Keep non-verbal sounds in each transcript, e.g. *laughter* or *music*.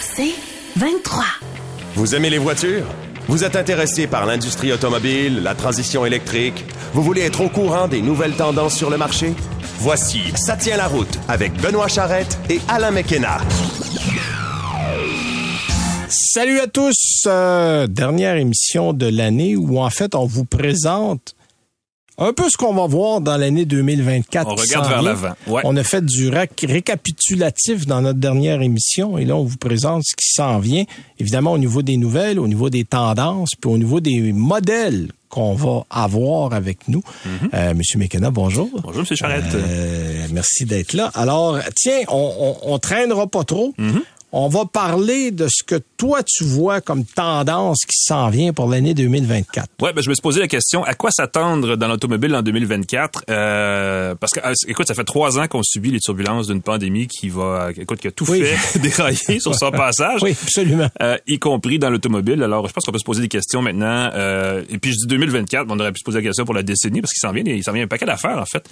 C'est 23. Vous aimez les voitures? Vous êtes intéressé par l'industrie automobile, la transition électrique? Vous voulez être au courant des nouvelles tendances sur le marché? Voici Ça tient la route avec Benoît Charrette et Alain McKenna. Salut à tous! Euh, dernière émission de l'année où en fait on vous présente un peu ce qu'on va voir dans l'année 2024. On regarde vers l'avant. Ouais. On a fait du récapitulatif dans notre dernière émission et là, on vous présente ce qui s'en vient. Évidemment, au niveau des nouvelles, au niveau des tendances, puis au niveau des modèles qu'on va avoir avec nous. Euh, Monsieur McKenna, bonjour. Bonjour, M. Charrette. Euh, merci d'être là. Alors, tiens, on, on, on traînera pas trop. On va parler de ce que toi, tu vois comme tendance qui s'en vient pour l'année 2024. Ouais, ben, je me suis posé la question à quoi s'attendre dans l'automobile en 2024 euh, Parce que, euh, écoute, ça fait trois ans qu'on subit les turbulences d'une pandémie qui va, écoute, qui a tout Oui. fait *laughs* dérailler sur son *laughs* passage. Oui, absolument. Euh, y compris dans l'automobile. Alors, je pense qu'on peut se poser des questions maintenant. Euh, et puis, je dis 2024, mais on aurait pu se poser la question pour la décennie parce qu'il s'en vient, il s'en vient un paquet d'affaires, en fait.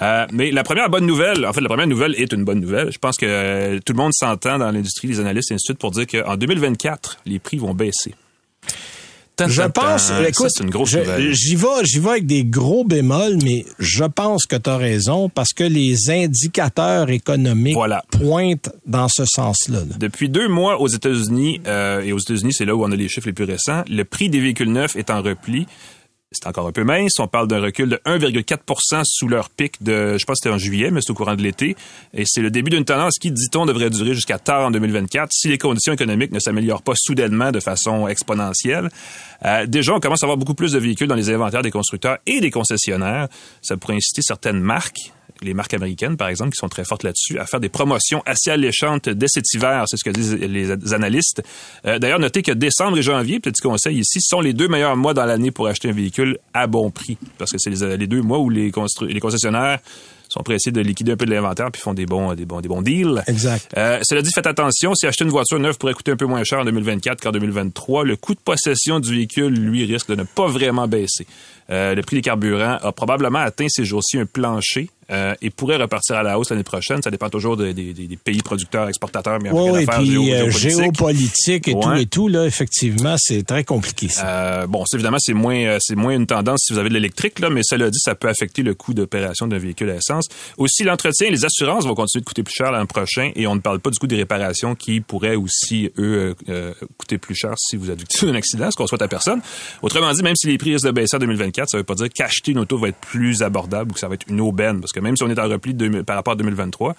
Euh, mais la première bonne nouvelle, en fait, la première nouvelle est une bonne nouvelle. Je pense que euh, tout le monde s'entend dans l'industrie, les analystes et ainsi de suite, pour dire qu'en 2024, les prix vont baisser. Je pense, écoute, j'y vais, j'y vais avec des gros bémols, mais je pense que tu as raison parce que les indicateurs économiques Voilà. pointent dans ce sens-là. là. Depuis deux mois aux États-Unis, euh, et aux États-Unis, c'est là où on a les chiffres les plus récents, le prix des véhicules neufs est en repli. C'est encore un peu mince. On parle d'un recul de 1,4% sous leur pic de, je pense que c'était en juillet, mais c'est au courant de l'été. Et c'est le début d'une tendance qui, dit-on, devrait durer jusqu'à tard en 2024 si les conditions économiques ne s'améliorent pas soudainement de façon exponentielle. Euh, déjà, on commence à avoir beaucoup plus de véhicules dans les inventaires des constructeurs et des concessionnaires. Ça pourrait inciter certaines marques les marques américaines, par exemple, qui sont très fortes là-dessus, à faire des promotions assez alléchantes dès cet hiver. C'est ce que disent les analystes. Euh, D'ailleurs, notez que décembre et janvier, petit conseil ici, sont les deux meilleurs mois dans l'année pour acheter un véhicule à bon prix. Parce que c'est les, les deux mois où les concessionnaires sont pressés de liquider un peu de l'inventaire puis font des bons, des bons, des bons deals. Exact. Euh, cela dit, faites attention, si acheter une voiture neuve pourrait coûter un peu moins cher en 2024 qu'en 2023, le coût de possession du véhicule, lui, risque de ne pas vraiment baisser. Euh, le prix des carburants a probablement atteint ces jours-ci un plancher euh, et pourrait repartir à la hausse l'année prochaine. Ça dépend toujours des, des- des pays producteurs, exportateurs, mais en Oui, et puis géo- euh, géopolitique. et tout et tout, là, effectivement, c'est très compliqué. Ça. Euh, bon, évidemment, c'est moins, euh, c'est moins une tendance si vous avez de l'électrique, là, mais cela dit, ça peut affecter le coût d'opération d'un véhicule à essence. Aussi, l'entretien, les assurances vont continuer de coûter plus cher l'an prochain et on ne parle pas du coût des réparations qui pourraient aussi, eux, euh, coûter plus cher si vous êtes victime d'un accident, ce qu'on souhaite à personne. Autrement dit, même si les prix risquent de baisser en 2024, ça veut pas dire qu'acheter une auto va être plus abordable ou que ça va être une aubaine, parce que même si on est en repli de- par rapport à 2023,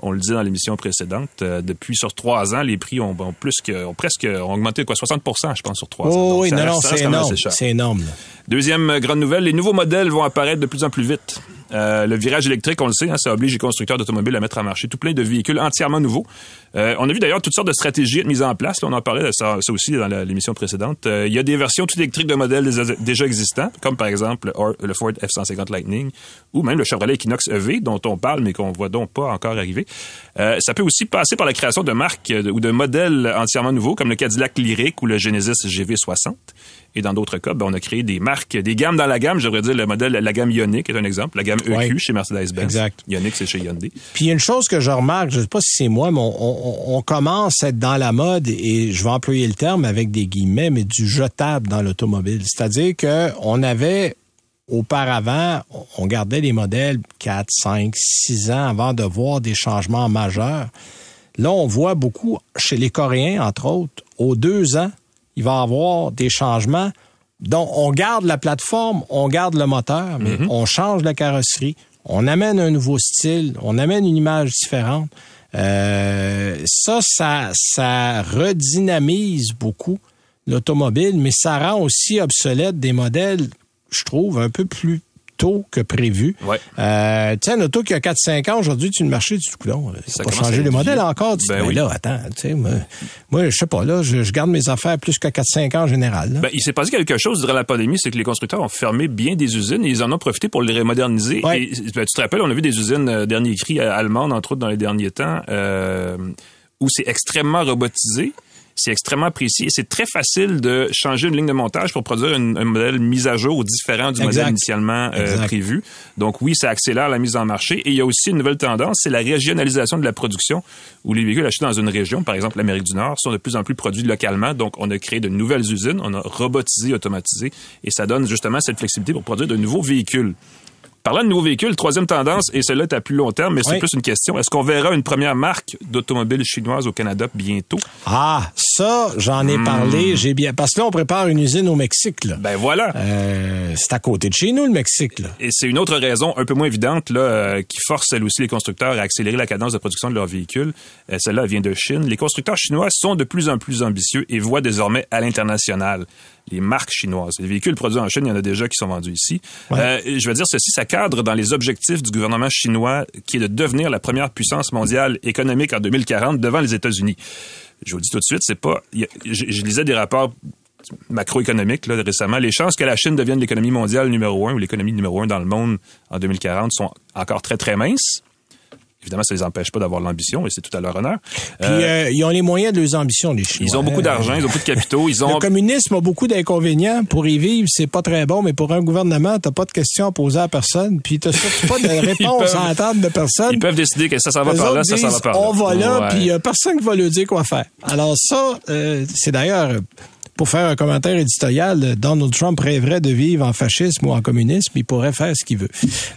on le dit dans l'émission précédente, euh, depuis sur trois ans, les prix ont, ont plus que, ont presque, ont augmenté de quoi, 60 je pense, sur trois ans. Oh Donc, oui, ça non, non, c'est énorme. C'est énorme. Deuxième euh, grande nouvelle, les nouveaux modèles vont apparaître de plus en plus vite. Euh, le virage électrique, on le sait, hein, ça oblige les constructeurs d'automobiles à mettre en marché tout plein de véhicules entièrement nouveaux. Euh, on a vu d'ailleurs toutes sortes de stratégies mises en place. On en parlait de ça, aussi dans l'émission précédente. Euh, il y a des versions tout électriques de modèles déjà- existants, comme par exemple le Or- le Ford F-150 Lightning ou même le Chevrolet Equinox EV, dont on parle mais qu'on voit donc pas encore arriver. Ça peut aussi passer par la création de marques ou de modèles entièrement nouveaux, comme le Cadillac Lyric ou le Genesis GV60. Et dans d'autres cas, ben, on a créé des marques, des gammes dans la gamme. Je devrais dire le modèle, la gamme Ioniq est un exemple. La gamme EQ Ouais. chez Mercedes-Benz. Exact. Ioniq, c'est chez Hyundai. Puis il y a une chose que je remarque, je sais pas si c'est moi, mais on, on- on commence à être dans la mode, et je vais employer le terme avec des guillemets, mais du jetable dans l'automobile. C'est-à-dire que on avait auparavant, on gardait les modèles 4, 5, 6 ans avant de voir des changements majeurs. Là, on voit beaucoup chez les Coréens, entre autres, aux deux ans, il va y avoir des changements. Donc, on garde la plateforme, on garde le moteur, mais on change la carrosserie, on amène un nouveau style, on amène une image différente. Euh, ça, ça, ça redynamise beaucoup l'automobile, mais ça rend aussi obsolète des modèles, je trouve, un peu plus tôt que prévu. Ouais. Euh, tu sais, un auto qui a 4-5 ans, aujourd'hui, tu le marché, dis, non, Ça pas changer modèles vieux. encore. Tu Ben dis, ben oui. là, attends, tu sais, moi, moi, je sais pas, là, je, je garde mes affaires plus que 4-5 ans en général. là. Ben, il s'est passé quelque chose durant la pandémie, c'est que les constructeurs ont fermé bien des usines et ils en ont profité pour les moderniser. Ouais. Et, ben, tu te rappelles, on a vu des usines euh, dernier cri euh, allemandes, entre autres, dans les derniers temps, euh, où c'est extrêmement robotisé. C'est extrêmement précis et c'est très facile de changer une ligne de montage pour produire un modèle mis à jour différent du modèle initialement euh, prévu. Donc oui, ça accélère la mise en marché. Et il y a aussi une nouvelle tendance, c'est la régionalisation de la production, où les véhicules achetés dans une région, par exemple l'Amérique du Nord, sont de plus en plus produits localement. Donc on a créé de nouvelles usines, on a robotisé, automatisé, et ça donne justement cette flexibilité pour produire de nouveaux véhicules. Parlant de nouveaux véhicules, troisième tendance, et celle-là est à plus long terme, mais c'est plus une question. Est-ce qu'on verra une première marque d'automobile chinoise au Canada bientôt? Ah, ça, j'en ai hmm. parlé. J'ai bien, parce que là, on prépare une usine au Mexique, là. Ben voilà. Euh, c'est à côté de chez nous, le Mexique, là. Et c'est une autre raison un peu moins évidente, là, euh, qui force, elle aussi, les constructeurs à accélérer la cadence de production de leurs véhicules. Euh, celle-là vient de Chine. Les constructeurs chinois sont de plus en plus ambitieux et voient désormais à l'international les marques chinoises. Les véhicules produits en Chine, il y en a déjà qui sont vendus ici. Euh, je veux dire, ceci, ça cadre dans les objectifs du gouvernement chinois qui est de devenir la première puissance mondiale économique en 2040 devant les États-Unis. Je vous le dis tout de suite, c'est pas... je, lisais des rapports macroéconomiques récemment. Les chances que la Chine devienne l'économie mondiale numéro un ou l'économie numéro un dans le monde en 2040 sont encore très, très minces. Évidemment, ça les empêche pas d'avoir l'ambition et c'est tout à leur honneur. Puis euh, euh, ils ont les moyens de leurs ambitions, les Chinois. Ils ont beaucoup d'argent, ils ont beaucoup de capitaux. Ils *laughs* ont... Le communisme a beaucoup d'inconvénients. Pour y vivre, c'est pas très bon, mais pour un gouvernement, t'as pas de questions à poser à personne, puis t'as surtout pas de *laughs* réponse à attendre de personne. Ils peuvent décider que ça, ça va par là, ça, ça va par là. On va là, puis a personne qui va leur dire quoi faire. Alors ça, euh, c'est d'ailleurs pour faire un commentaire éditorial, Donald Trump rêverait de vivre en fascisme ou en communisme, il pourrait faire ce qu'il veut.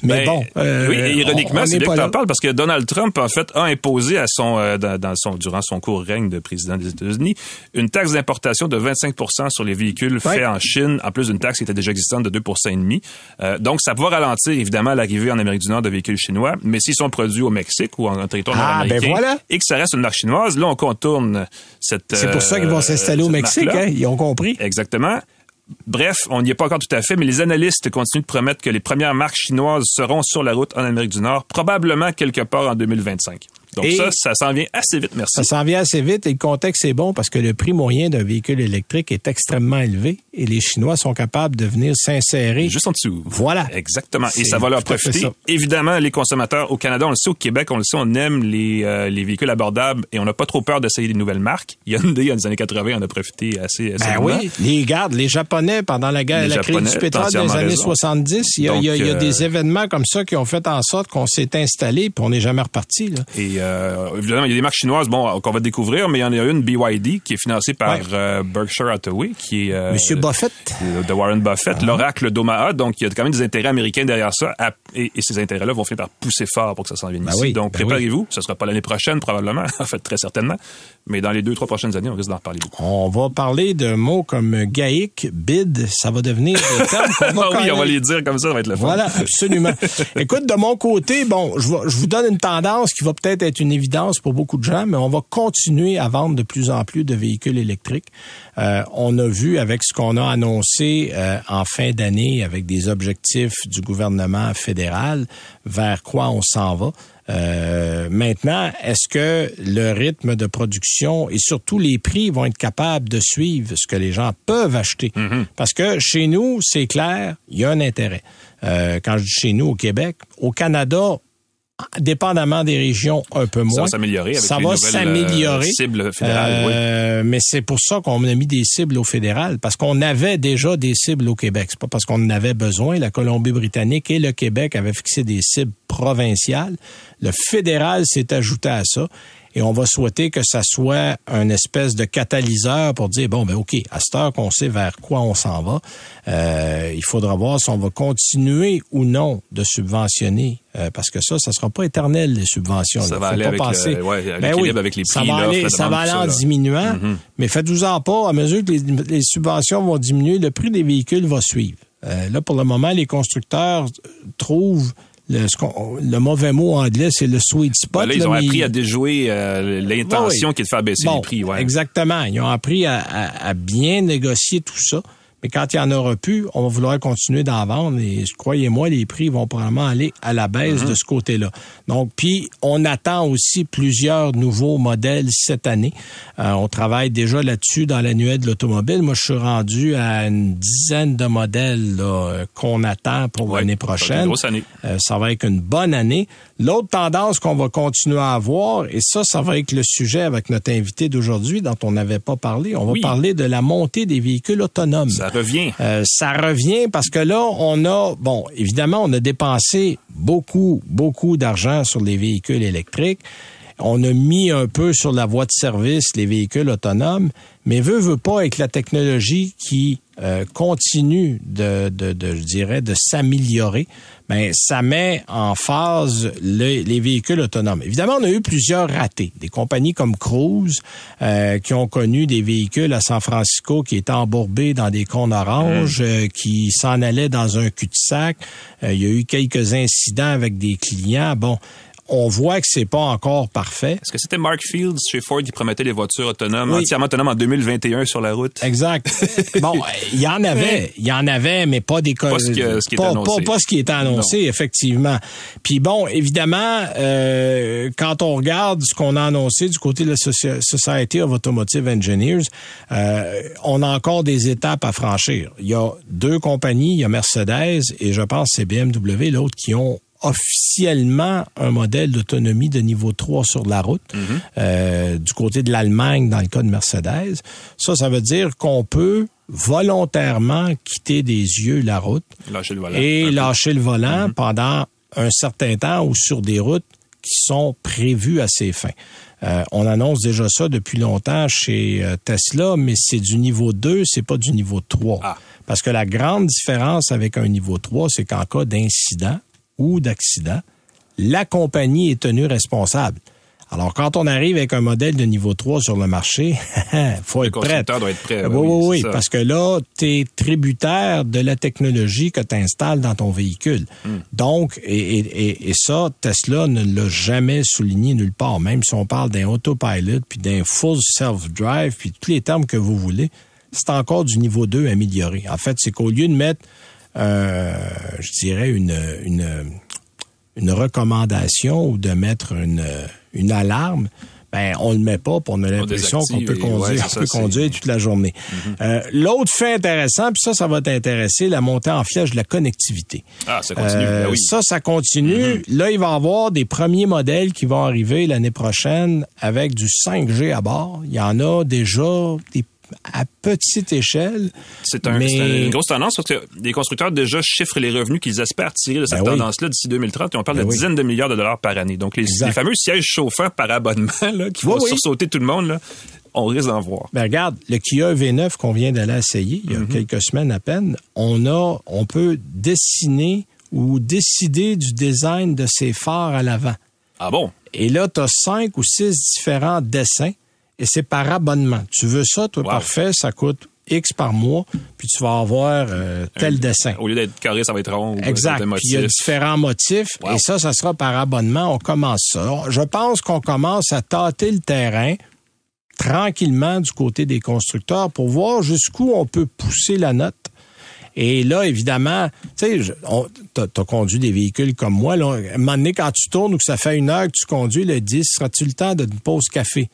Mais ben, bon, euh, oui, ironiquement, c'est bien que tu parles parce que Donald Trump en fait a imposé à son, euh, dans, son durant son court règne de président des États-Unis une taxe d'importation de 25% sur les véhicules faits en Chine, en plus d'une taxe qui était déjà existante de 2 et demi. Euh, donc ça va ralentir évidemment l'arrivée en Amérique du Nord de véhicules chinois, mais s'ils sont produits au Mexique ou en, territoire ah, ben nord-américain et que ça reste une marque chinoise, là on contourne cette. C'est pour ça qu'ils vont s'installer au Mexique. Hein? Compris. Exactement. Bref, on n'y est pas encore tout à fait, mais les analystes continuent de promettre que les premières marques chinoises seront sur la route en Amérique du Nord, probablement quelque part en 2025. Donc ça, ça s'en vient assez vite, merci. Ça s'en vient assez vite et le contexte est bon parce que le prix moyen d'un véhicule électrique est extrêmement élevé et les Chinois sont capables de venir s'insérer. Juste en dessous. Voilà. Exactement. Et ça va leur profiter. Évidemment, les consommateurs au Canada, on le sait, au Québec, on le sait, on aime les, euh, les véhicules abordables et on n'a pas trop peur d'essayer des nouvelles marques. Hyundai, dans les années 80, on a profité assez, assez ben oui. Les, gardes, les Japonais, pendant la guerre, la crise du pétrole des années 70, il y a, il y a, euh, des événements comme ça qui ont fait en sorte qu'on s'est installé puis on n'est jamais reparti. Là. Et euh, évidemment, il y a des marques chinoises, bon, qu'on va découvrir, mais il y en a une, BYD, qui est financée par euh, Berkshire Hathaway, qui est... Euh, Monsieur Buffett. De Warren Buffett, ah. l'oracle d'Omaha. Donc, il y a quand même des intérêts américains derrière ça. et, ces intérêts-là vont finir par pousser fort pour que ça s'en vienne ben ici. donc, ben préparez-vous. Ce ne sera pas l'année prochaine, probablement. *laughs* en fait, très certainement. Mais dans les deux, trois prochaines années, on risque d'en reparler beaucoup. On va parler de mots comme gaïque, bid. Ça va devenir des *laughs* termes qu'on va oui, on va les dire comme ça, ça va être le fun. Voilà, absolument. *laughs* Écoute, de mon côté, bon, je, je vous donne une tendance qui va peut-être être une évidence pour beaucoup de gens, mais on va continuer à vendre de plus en plus de véhicules électriques. Euh, on a vu avec ce qu'on a annoncé euh, en fin d'année avec des objectifs du gouvernement fédéral vers quoi on s'en va. Euh, maintenant, est-ce que le rythme de production et surtout les prix vont être capables de suivre ce que les gens peuvent acheter? Mm-hmm. Parce que chez nous, c'est clair, il y a un intérêt. quand je dis chez nous au Québec, au Canada, dépendamment des régions, un peu moins. Ça va s'améliorer avec ça va euh, s'améliorer. cibles fédérales, euh, Mais c'est pour ça qu'on a mis des cibles au fédéral, parce qu'on avait déjà des cibles au Québec. C'est pas parce qu'on en avait besoin. La Colombie-Britannique et le Québec avaient fixé des cibles provinciales. Le fédéral s'est ajouté à ça. Et on va souhaiter que ça soit un espèce de catalyseur pour dire, bon, ben OK, à cette heure qu'on sait vers quoi on s'en va, euh, il faudra voir si on va continuer ou non de subventionner. Euh, parce que ça, ça sera pas éternel, les subventions. Ça va aller avec, ouais, ben oui, avec les prix. Ça va aller, ça va aller en diminuant, mm-hmm. mais faites-vous-en pas, à mesure que les, subventions vont diminuer, le prix des véhicules va suivre. Euh, là, pour le moment, les constructeurs trouvent le, mauvais mot anglais, c'est le sweet spot. ils ont appris à déjouer euh, l'intention qui est de faire baisser les prix. Ouais. Exactement. Ils ont appris à, bien négocier tout ça. Mais quand il y en aura plus, on va vouloir continuer d'en vendre et croyez-moi, les prix vont probablement aller à la baisse mhm. de ce côté-là. Donc, puis on attend aussi plusieurs nouveaux modèles cette année. Euh, on travaille déjà là-dessus dans l'annuel de l'automobile. Moi, je suis rendu à une dizaine de modèles qu'on attend pour l'année prochaine. Année. Euh, ça va être une bonne année. L'autre tendance qu'on va continuer à avoir, et ça, ça va être le sujet avec notre invité d'aujourd'hui dont on n'avait pas parlé, on va parler de la montée des véhicules autonomes. Ça revient. Euh, ça revient parce que là, on a, bon, évidemment, on a dépensé beaucoup, beaucoup d'argent sur les véhicules électriques. On a mis un peu sur la voie de service les véhicules autonomes, mais veut, veut pas avec la technologie qui euh, continue de, de, de, je dirais, de s'améliorer, ben ça met en phase les véhicules autonomes. Évidemment, on a eu plusieurs ratés. Des compagnies comme Cruise euh, qui ont connu des véhicules à San Francisco qui étaient embourbés dans des cônes oranges, mmh. euh, qui s'en allaient dans un cul-de-sac. il y a eu quelques incidents avec des clients. Bon, on voit que c'est pas encore parfait. Est-ce que c'était Mark Fields chez Ford qui promettait les voitures autonomes, entièrement autonomes en 2021 sur la route? Exact. *laughs* bon, il y en avait, il y en avait, mais pas des pas ce, qui, ce qui pas, annoncé. Pas, ce qui était annoncé, effectivement. Puis bon, évidemment, euh, quand on regarde ce qu'on a annoncé du côté de la Society of Automotive Engineers, euh, on a encore des étapes à franchir. Il y a deux compagnies, il y a Mercedes et je pense c'est BMW, l'autre qui ont officiellement un modèle d'autonomie de niveau 3 sur la route. Mhm. euh, du côté de l'Allemagne, dans le cas de Mercedes, ça, ça veut dire qu'on peut volontairement quitter des yeux la route et lâcher le volant mhm. pendant un certain temps ou sur des routes qui sont prévues à ces fins. Euh, on annonce déjà ça depuis longtemps chez euh, Tesla, mais c'est du niveau 2, c'est pas du niveau 3. Ah. Parce que la grande différence avec un niveau 3, c'est qu'en cas d'incident, ou d'accident, la compagnie est tenue responsable. Alors, quand on arrive avec un modèle de niveau 3 sur le marché, *laughs* faut être prêt. doit être prêt. Oui, oui, oui, parce que là, tu es tributaire de la technologie que tu installes dans ton véhicule. Hmm. Donc, et, et, et, ça, Tesla ne l'a jamais souligné nulle part. Même si on parle d'un autopilot, puis d'un full self-drive, puis tous les termes que vous voulez, c'est encore du niveau 2 amélioré. En fait, c'est qu'au lieu de mettre je dirais, une, une, une recommandation ou de mettre une, une alarme, ben on le met pas, pour on a l'impression qu'on peut conduire, peut conduire toute la journée. Mm-hmm. euh, L'autre fait intéressant, puis ça, ça va t'intéresser, la montée en flèche de la connectivité. Ah, ça continue. Euh, ben oui. Ça, ça continue. Mm-hmm. Là, il va y avoir des premiers modèles qui vont arriver l'année prochaine avec du 5G à bord. Il y en a déjà des à petite échelle. C'est un, une grosse tendance parce que les constructeurs déjà chiffrent les revenus qu'ils espèrent tirer de cette ben tendance-là d'ici 2030 et on parle ben de dizaines de milliards de dollars par année. Donc, les, fameux sièges chauffants par abonnement là, qui vont sursauter tout le monde, là, on risque d'en voir. Ben regarde, le Kia V9 qu'on vient d'aller essayer il y a mm-hmm. quelques semaines à peine, on a, on peut dessiner ou décider du design de ces phares à l'avant. Ah bon? Et là, tu as cinq ou six différents dessins et c'est par abonnement. Tu veux ça, toi, parfait, ça coûte X par mois, puis tu vas avoir euh, tel dessin. Au lieu d'être carré, ça va être rond. Exact. Puis il y a différents motifs, et ça, ça sera par abonnement. On commence ça. Je pense qu'on commence à tâter le terrain tranquillement du côté des constructeurs pour voir jusqu'où on peut pousser la note. Et là, évidemment, tu sais, tu as, conduit des véhicules comme moi. Là, à un moment donné, quand tu tournes ou que ça fait une heure que tu conduis, le 10, seras-tu le temps de te pause café?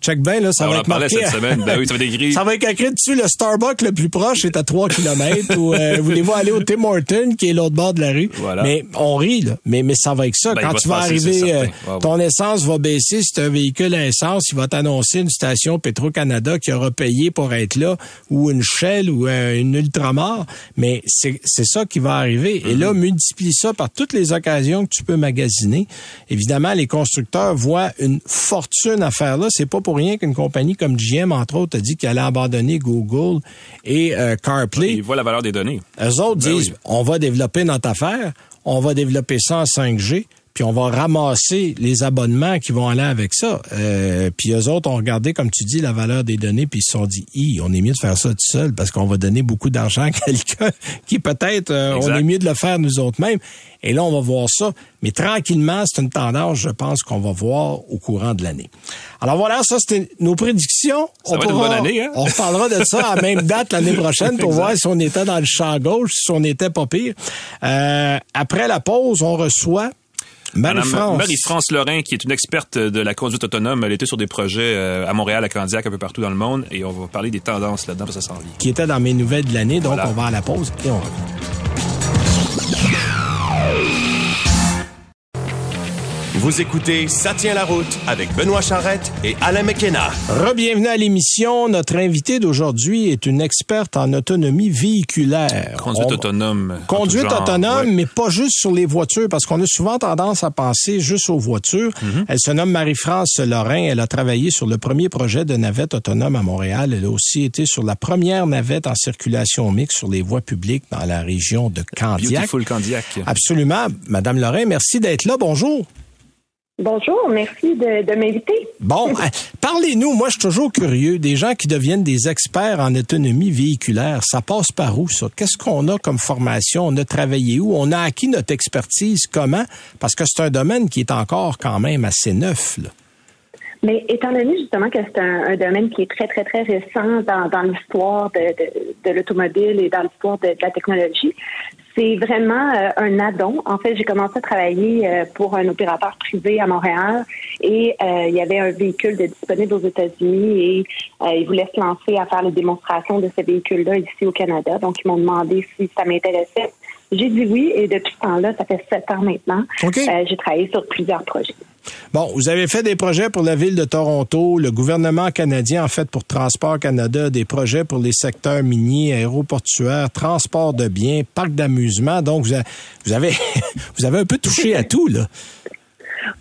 Check bien, là, ça ah, va être marqué. Cette semaine. Ben oui, ça va être écrit. *laughs* ça va être écrit dessus, le Starbucks le plus proche est à 3 km ou euh, voulez-vous aller au Tim Horton qui est l'autre bord de la rue? Voilà. Mais on rit, là. Mais, mais ça va être ça. Ben, Quand tu vas arriver, euh, ton essence va baisser. Si tu un véhicule à essence, il va t'annoncer une station Petro-Canada qui aura payé pour être là ou une Shell ou euh, une Ultramar. Mais c'est ça qui va arriver. Et là, mm-hmm. multiplie ça par toutes les occasions que tu peux magasiner. Évidemment, les constructeurs voient une fortune à faire là. C'est pas pour rien qu'une compagnie comme GM, entre autres, a dit qu'elle allait abandonner Google et euh, CarPlay. Ils voient la valeur des données. Eux autres ben disent, on va développer notre affaire, on va développer ça en 5G, puis on va ramasser les abonnements qui vont aller avec ça. Euh, puis eux autres ont regardé, comme tu dis, la valeur des données, puis ils se sont dit, Hi, on est mieux de faire ça tout seul parce qu'on va donner beaucoup d'argent à *laughs* quelqu'un qui peut-être, euh, on est mieux de le faire nous autres mêmes. Et là, on va voir ça. Mais tranquillement, c'est une tendance, je pense, qu'on va voir au courant de l'année. Alors voilà, ça, c'était nos prédictions. Ça on va être une bonne année, hein? On reparlera de ça à la même date l'année prochaine pour *laughs* voir si on était dans le champ gauche, si on était pas pire. Euh, après la pause, on reçoit Marie-France. Marie-France Lorrain, qui est une experte de la conduite autonome. Elle était sur des projets euh, à Montréal, à Candiac, un peu partout dans le monde. Et on va parler des tendances là-dedans, parce que ça s'en vient. Qui était dans mes nouvelles de l'année. Donc, on va à la pause et on revient. Vous écoutez Ça tient la route avec Benoît Charrette et Alain McKenna. Rebienvenue à l'émission. Notre invitée d'aujourd'hui est une experte en autonomie véhiculaire. Conduite autonome. Conduite autonome, mais pas juste sur les voitures, parce qu'on a souvent tendance à penser juste aux voitures. Mm-hmm. Elle se nomme Marie-France Lorrain. Elle a travaillé sur le premier projet de navette autonome à Montréal. Elle a aussi été sur la première navette en circulation mixte sur les voies publiques dans la région de Candiac. Beautiful Candiac. Absolument. Madame Lorrain, merci d'être là. Bonjour. Bonjour, merci de, m'inviter. Bon, *laughs* euh, parlez-nous. Moi, je suis toujours curieux. Des gens qui deviennent des experts en autonomie véhiculaire, ça passe par où, ça? Qu'est-ce qu'on a comme formation? On a travaillé où? On a acquis notre expertise comment? Parce que c'est un domaine qui est encore quand même assez neuf, là. Mais étant donné justement que c'est un, domaine qui est très, très, très récent dans, l'histoire de, l'automobile et dans l'histoire de, la technologie, c'est vraiment euh, un addon. En fait, j'ai commencé à travailler euh, pour un opérateur privé à Montréal et euh, il y avait un véhicule de disponible aux États-Unis et ils voulaient se lancer à faire les démonstrations de ce véhicule-là ici au Canada. Donc, ils m'ont demandé si ça m'intéressait. J'ai dit oui et depuis ce temps-là, ça fait sept ans maintenant, j'ai travaillé sur plusieurs projets. Bon, vous avez fait des projets pour la ville de Toronto, le gouvernement canadien en fait pour Transport Canada, des projets pour les secteurs miniers, aéroportuaires, transport de biens, parcs d'amusement. Donc, vous avez, *laughs* vous avez un peu touché à tout, là.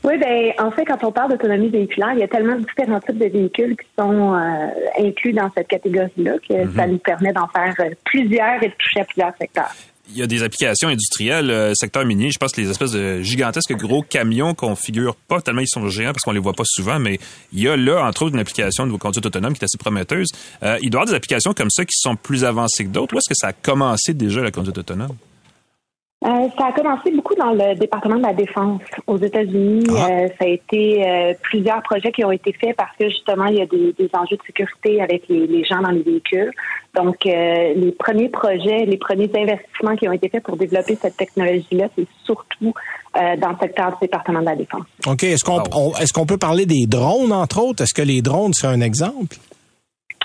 Oui, ben en fait, quand on parle d'autonomie véhiculaire, il y a tellement de différents types de véhicules qui sont euh, inclus dans cette catégorie-là que mm-hmm. ça nous permet d'en faire euh, plusieurs et de toucher à plusieurs secteurs il y a des applications industrielles, euh, secteur minier, je pense que les espèces de gigantesques gros camions qu'on figure pas tellement ils sont géants parce qu'on les voit pas souvent, mais il y a là, entre autres, une application de conduite autonome qui est assez prometteuse. Euh, il doit y avoir des applications comme ça qui sont plus avancées que d'autres. Où est-ce que ça a commencé déjà la conduite autonome? Euh, ça a commencé beaucoup dans le département de la défense aux États-Unis. Ah. Euh, ça a été euh, plusieurs projets qui ont été faits parce que justement il y a des, enjeux de sécurité avec les, gens dans les véhicules. Donc les premiers projets, les premiers investissements qui ont été faits pour développer cette technologie-là, c'est surtout dans le secteur du département de la défense. Ok. Est-ce qu'on est-ce qu'on peut parler des drones entre autres? Est-ce que les drones c'est un exemple?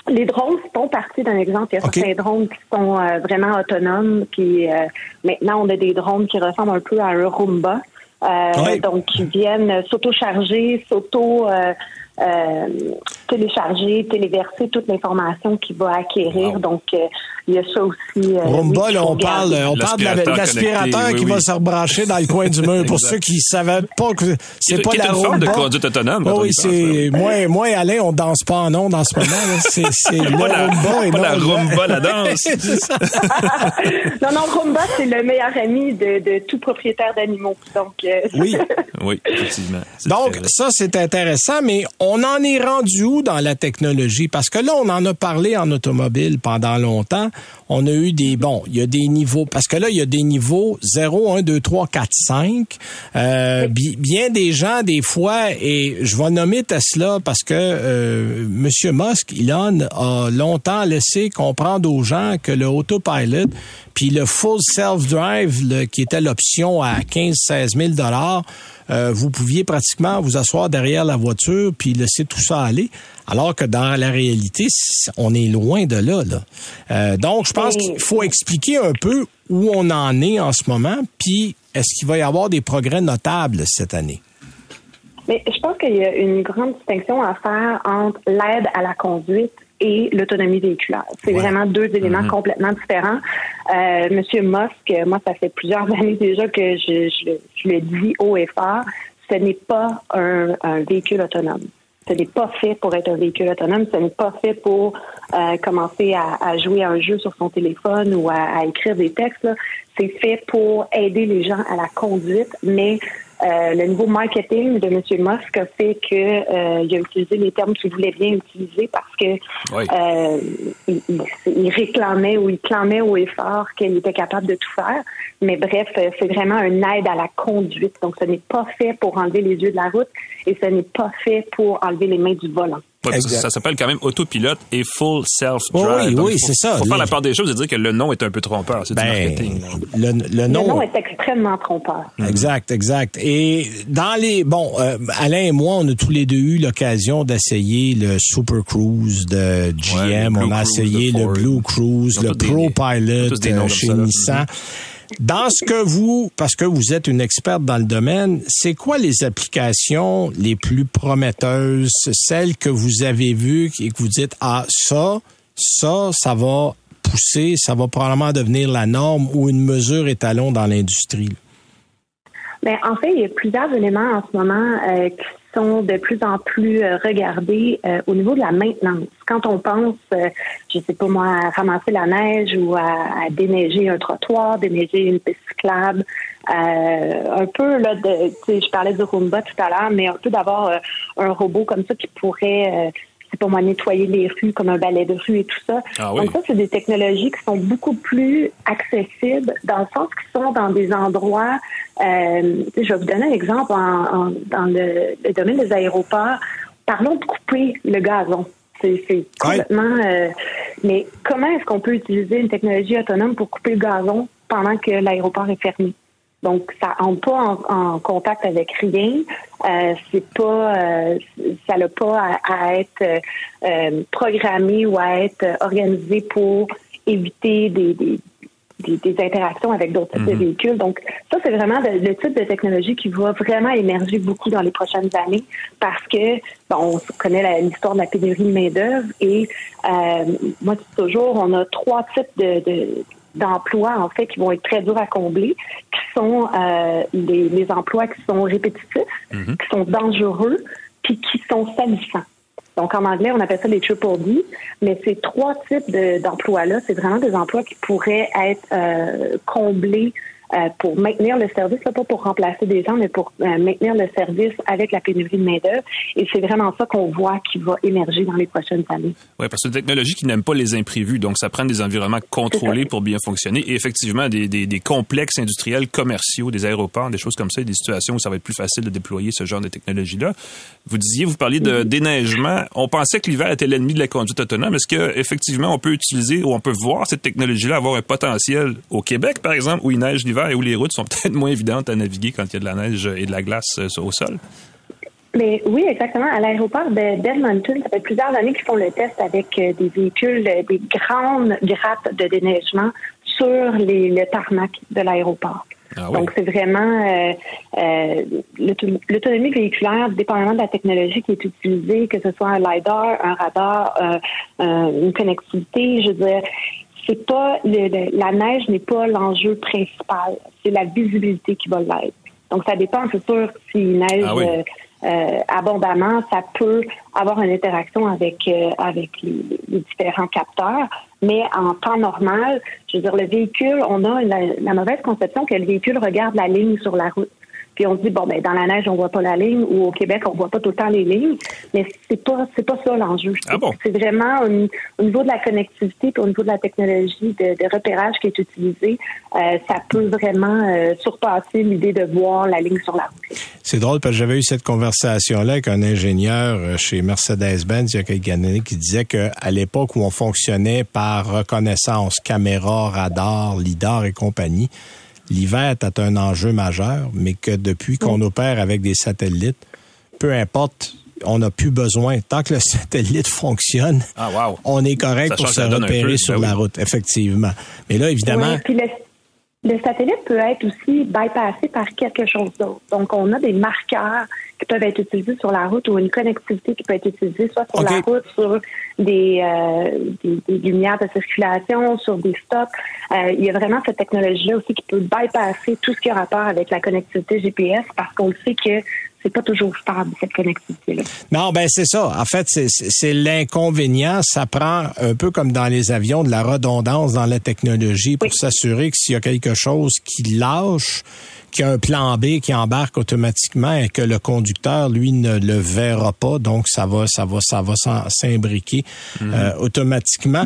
Les drones font partie d'un exemple. Il y a certains drones qui sont euh, vraiment autonomes. Puis euh, maintenant, on a des drones qui ressemblent un peu à un Roomba. Euh, donc, qui viennent s'auto-charger, s'auto euh, télécharger, téléverser toute l'information qu'il va acquérir. Donc, euh, il y a ça aussi. Euh, Rumba, là, on parle, on parle de l'aspirateur qui va se rebrancher dans le coin du mur. Pour *laughs* ceux qui ne savaient pas que c'est pas la une forme de conduite autonome. oui, c'est moi, moi et Alain, on danse pas en ondes en ce moment. C'est *laughs* le Rumba et pas la Rumba, la danse. *laughs* non, non, Rumba, c'est le meilleur ami de, de tout propriétaire d'animaux. Donc, oui, oui, effectivement. Donc, ça, c'est intéressant, mais on en est rendu où dans la technologie? Parce que là, on en a parlé en automobile pendant longtemps. On a eu des, bon, il y a des niveaux, parce que là, il y a des niveaux 0, 1, 2, 3, 4, 5. Euh, bien des gens, des fois, et je vais nommer Tesla parce que euh, M. Musk, Elon, a longtemps laissé comprendre aux gens que le autopilot, puis le full self-drive, qui était l'option à 15-16 000 dollars, euh, vous pouviez pratiquement vous asseoir derrière la voiture puis laisser tout ça aller. Alors que dans la réalité, on est loin de là. là. Euh, donc, je pense qu'il faut expliquer un peu où on en est en ce moment, puis est-ce qu'il va y avoir des progrès notables cette année? Mais je pense qu'il y a une grande distinction à faire entre l'aide à la conduite et l'autonomie véhiculaire. C'est vraiment deux éléments mm-hmm. complètement différents. Euh, Monsieur Musk, moi, ça fait plusieurs *laughs* années déjà que je, je, le dis haut et fort, ce n'est pas un, véhicule autonome. Ce n'est pas fait pour être un véhicule autonome. Ce n'est pas fait pour euh, commencer à, jouer à un jeu sur son téléphone ou à, écrire des textes. C'est fait pour aider les gens à la conduite, mais euh, le nouveau marketing de M. Musk a fait que euh, il a utilisé les termes qu'il voulait bien utiliser parce que euh, il, réclamait ou il clamait au effort qu'il était capable de tout faire. Mais bref, c'est vraiment une aide à la conduite. Donc, ce n'est pas fait pour enlever les yeux de la route et ce n'est pas fait pour enlever les mains du volant ça s'appelle quand même autopilote et full self-drive. oui, oui, c'est ça. Il faut faire la part des choses et dire que le nom est un peu trompeur. C'est ben, marketing. Le, le, nom... est extrêmement trompeur. Exact, exact. Et dans les... Bon, euh, Alain et moi, on a tous les deux eu l'occasion d'essayer le Super Cruise de GM. on a essayé le Blue Cruise, le Pro Pilot chez Nissan. Dans ce que vous, parce que vous êtes une experte dans le domaine, c'est quoi les applications les plus prometteuses, celles que vous avez vues et que vous dites, ah, ça, ça, ça va pousser, ça va probablement devenir la norme ou une mesure étalon dans l'industrie? Ben, en fait, il y a plusieurs éléments en ce moment euh, qui sont de plus en plus euh, regardés euh, au niveau de la maintenance. Quand on pense, je sais pas moi, à ramasser la neige ou à, déneiger un trottoir, déneiger une piste cyclable, un peu là, de, je parlais du Roomba tout à l'heure, mais un peu d'avoir un robot comme ça qui pourrait c'est pour moi nettoyer les rues comme un balai de rue et tout ça. Ah Donc ça, c'est des technologies qui sont beaucoup plus accessibles dans le sens qu'ils sont dans des endroits. Euh, je vais vous donner un exemple en, dans le, domaine des aéroports. Parlons de couper le gazon. C'est complètement. Euh, mais comment est-ce qu'on peut utiliser une technologie autonome pour couper le gazon pendant que l'aéroport est fermé? Donc, ça entre pas en, contact avec rien. Euh, c'est pas, euh, ça n'a pas à, être euh, programmé ou à être organisé pour éviter des, des, des, interactions avec d'autres types de mhm. véhicules. Donc, ça, c'est vraiment le, type de technologie qui va vraiment émerger beaucoup dans les prochaines années parce que, bon, on connaît l'histoire de la pénurie de main-d'œuvre et euh, moi, toujours, on a trois types de, de d'emplois en fait qui vont être très durs à combler, qui sont euh, les, emplois qui sont répétitifs, mhm. qui sont dangereux, puis qui sont salissants. Donc en anglais, on appelle ça les triple D, mais ces trois types d'emplois-là, c'est vraiment des emplois qui pourraient être euh, comblés euh, pour maintenir le service, là, pas pour remplacer des gens, mais pour euh, maintenir le service avec la pénurie de main-d'œuvre. Et c'est vraiment ça qu'on voit qui va émerger dans les prochaines années. Oui, parce que c'est une technologie qui n'aime pas les imprévus. Donc, ça prend des environnements contrôlés pour bien fonctionner. Et effectivement, des, des, des, complexes industriels commerciaux, des aéroports, des choses comme ça, des situations où ça va être plus facile de déployer ce genre de technologie-là. Vous disiez, vous parliez de déneigement. On pensait que l'hiver était l'ennemi de la conduite autonome. Est-ce que effectivement on peut utiliser ou on peut voir cette technologie-là avoir un potentiel au Québec, par exemple, où il neige l'hiver? Et où les routes sont *laughs* peut-être moins évidentes à naviguer quand il y a de la neige et de la glace euh, au sol? Mais oui, exactement. À l'aéroport d'Edmonton, ça fait plusieurs années qu'ils font le test avec euh, des véhicules, euh, des grandes grappes de déneigement sur les, le tarmac de l'aéroport. Ah Donc, c'est vraiment l'autonomie véhiculaire, dépendamment de la technologie qui est utilisée, que ce soit un LiDAR, un radar, une connectivité, je veux dire, c'est pas la neige n'est pas l'enjeu principal, c'est la visibilité qui va l'être. Donc ça dépend, c'est sûr, s'il neige ah euh, euh, abondamment, ça peut avoir une interaction avec euh, avec les, différents capteurs. Mais en temps normal, je veux dire, le véhicule, on a la mauvaise conception que le véhicule regarde la ligne sur la route. Puis on se dit bon ben dans la neige on voit pas la ligne ou au Québec on voit pas tout le temps les lignes, mais c'est pas c'est pas ça l'enjeu. Ah c'est vraiment au, niveau de la connectivité puis au niveau de la technologie de, repérage qui est utilisée, euh, ça peut vraiment euh, surpasser l'idée de voir la ligne sur la route. C'est drôle parce que j'avais eu cette conversation là avec un ingénieur euh, chez Mercedes-Benz il y a quelques années qui disait que à l'époque où on fonctionnait par reconnaissance caméra, radar, lidar et compagnie l'hiver est un enjeu majeur, mais que depuis qu'on opère avec des satellites, peu importe on n'a plus besoin. Tant que le *laughs* satellite fonctionne, ah, on est correct pour se repérer sur ben la route, effectivement. Mais là, évidemment... Le satellite peut être aussi bypassé par quelque chose d'autre. Donc, on a des marqueurs qui peuvent être utilisés sur la route ou une connectivité qui peut être utilisée soit sur la route, sur des, euh, des, lumières de circulation, sur des stops. Euh, il y a vraiment cette technologie-là aussi qui peut bypasser tout ce qui a rapport avec la connectivité GPS parce qu'on sait que c'est pas toujours stable, cette connectivité-là. Non, ben c'est ça. En fait, c'est l'inconvénient. Ça prend un peu comme dans les avions de la redondance dans la technologie pour s'assurer que s'il y a quelque chose qui lâche, qu'il y a un plan B qui embarque automatiquement et que le conducteur, lui, ne le verra pas. Donc, ça va, ça va, ça va s'imbriquer mm-hmm. euh, automatiquement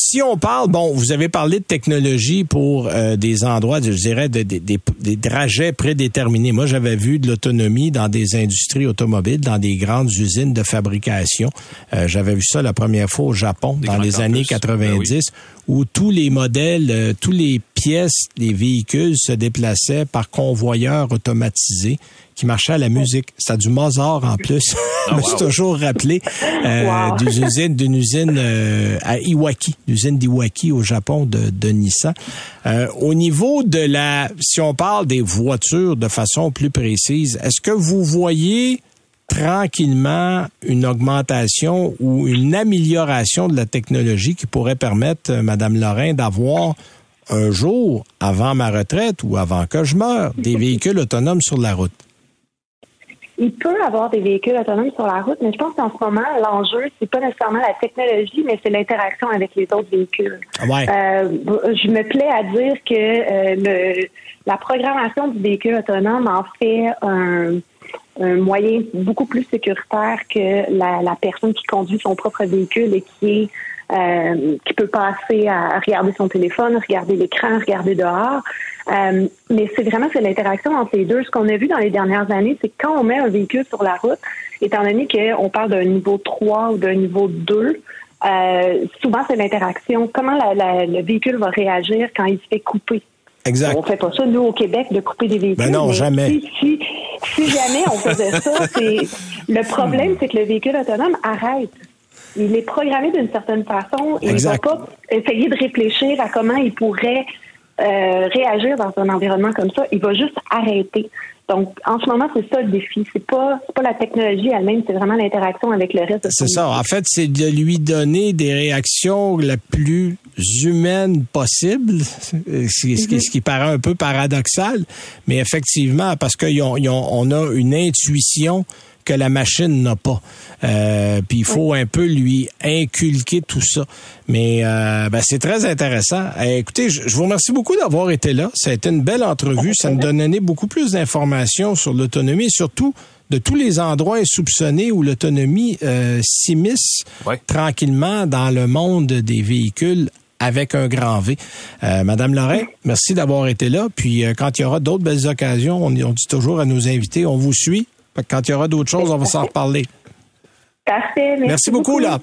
si on parle, bon, vous avez parlé de technologie pour euh, des endroits, je dirais, des, des, trajets prédéterminés. Moi, j'avais vu de l'autonomie dans des industries automobiles, dans des grandes usines de fabrication. Euh, j'avais vu ça la première fois au Japon, dans les années 90, ben où tous les modèles, euh, tous les pièces des véhicules se déplaçaient par convoyeurs automatisés qui marchaient à la musique. C'était du Mozart en plus. *laughs* Je me suis toujours rappelé euh, d'une usine, d'une usine euh, à Iwaki, l'usine d'Iwaki au Japon de, de Nissan. Euh, au niveau de la, si on parle des voitures de façon plus précise, est-ce que vous voyez tranquillement une augmentation ou une amélioration de la technologie qui pourrait permettre, Madame Lorrain, d'avoir un jour, avant ma retraite ou avant que je meure, des véhicules autonomes sur la route? Il peut avoir des véhicules autonomes sur la route, mais je pense qu'en ce moment, l'enjeu, c'est pas nécessairement la technologie, mais c'est l'interaction avec les autres véhicules. Ouais. Euh, je me plais à dire que euh, le, la programmation du véhicule autonome en fait un, un moyen beaucoup plus sécuritaire que la, la, personne qui conduit son propre véhicule et qui est euh, qui peut passer à regarder son téléphone, regarder l'écran, regarder dehors. Euh, mais c'est vraiment c'est l'interaction entre les deux. Ce qu'on a vu dans les dernières années, c'est que quand on met un véhicule sur la route, étant donné qu'on parle d'un niveau 3 ou d'un niveau 2, euh, souvent c'est l'interaction. Comment la, la, le véhicule va réagir quand il se fait couper? Exact. On fait pas ça, nous, au Québec, de couper des véhicules. Ben non, jamais. Si, si, si jamais on faisait ça, *laughs* c'est le problème, c'est que le véhicule autonome arrête. Il est programmé d'une certaine façon et Exact. il va pas essayer de réfléchir à comment il pourrait euh, réagir dans un environnement comme ça. Il va juste arrêter. Donc, en ce moment, c'est ça le défi. C'est pas, c'est pas la technologie elle-même, c'est vraiment l'interaction avec le reste C'est ça. En fait, c'est de lui donner des réactions la plus humaines possible, ce qui, ce qui- ce qui paraît un peu paradoxal, mais effectivement, parce qu'on a une intuition que la machine n'a pas. Euh, puis il faut un peu lui inculquer tout ça. Mais euh, ben, c'est très intéressant. Euh, écoutez, je, je vous remercie beaucoup d'avoir été là. Ça a été une belle entrevue. Ça nous donné beaucoup plus d'informations sur l'autonomie et surtout de tous les endroits insoupçonnés où l'autonomie euh, s'immisce Ouais. tranquillement dans le monde des véhicules avec un grand V. Euh, Madame Lorrain, merci d'avoir été là. Puis euh, quand il y aura d'autres belles occasions, on, on dit toujours à nos invités, on vous suit. Quand il y aura d'autres choses, on va s'en reparler. *laughs* Parfait. Merci, Merci beaucoup, là.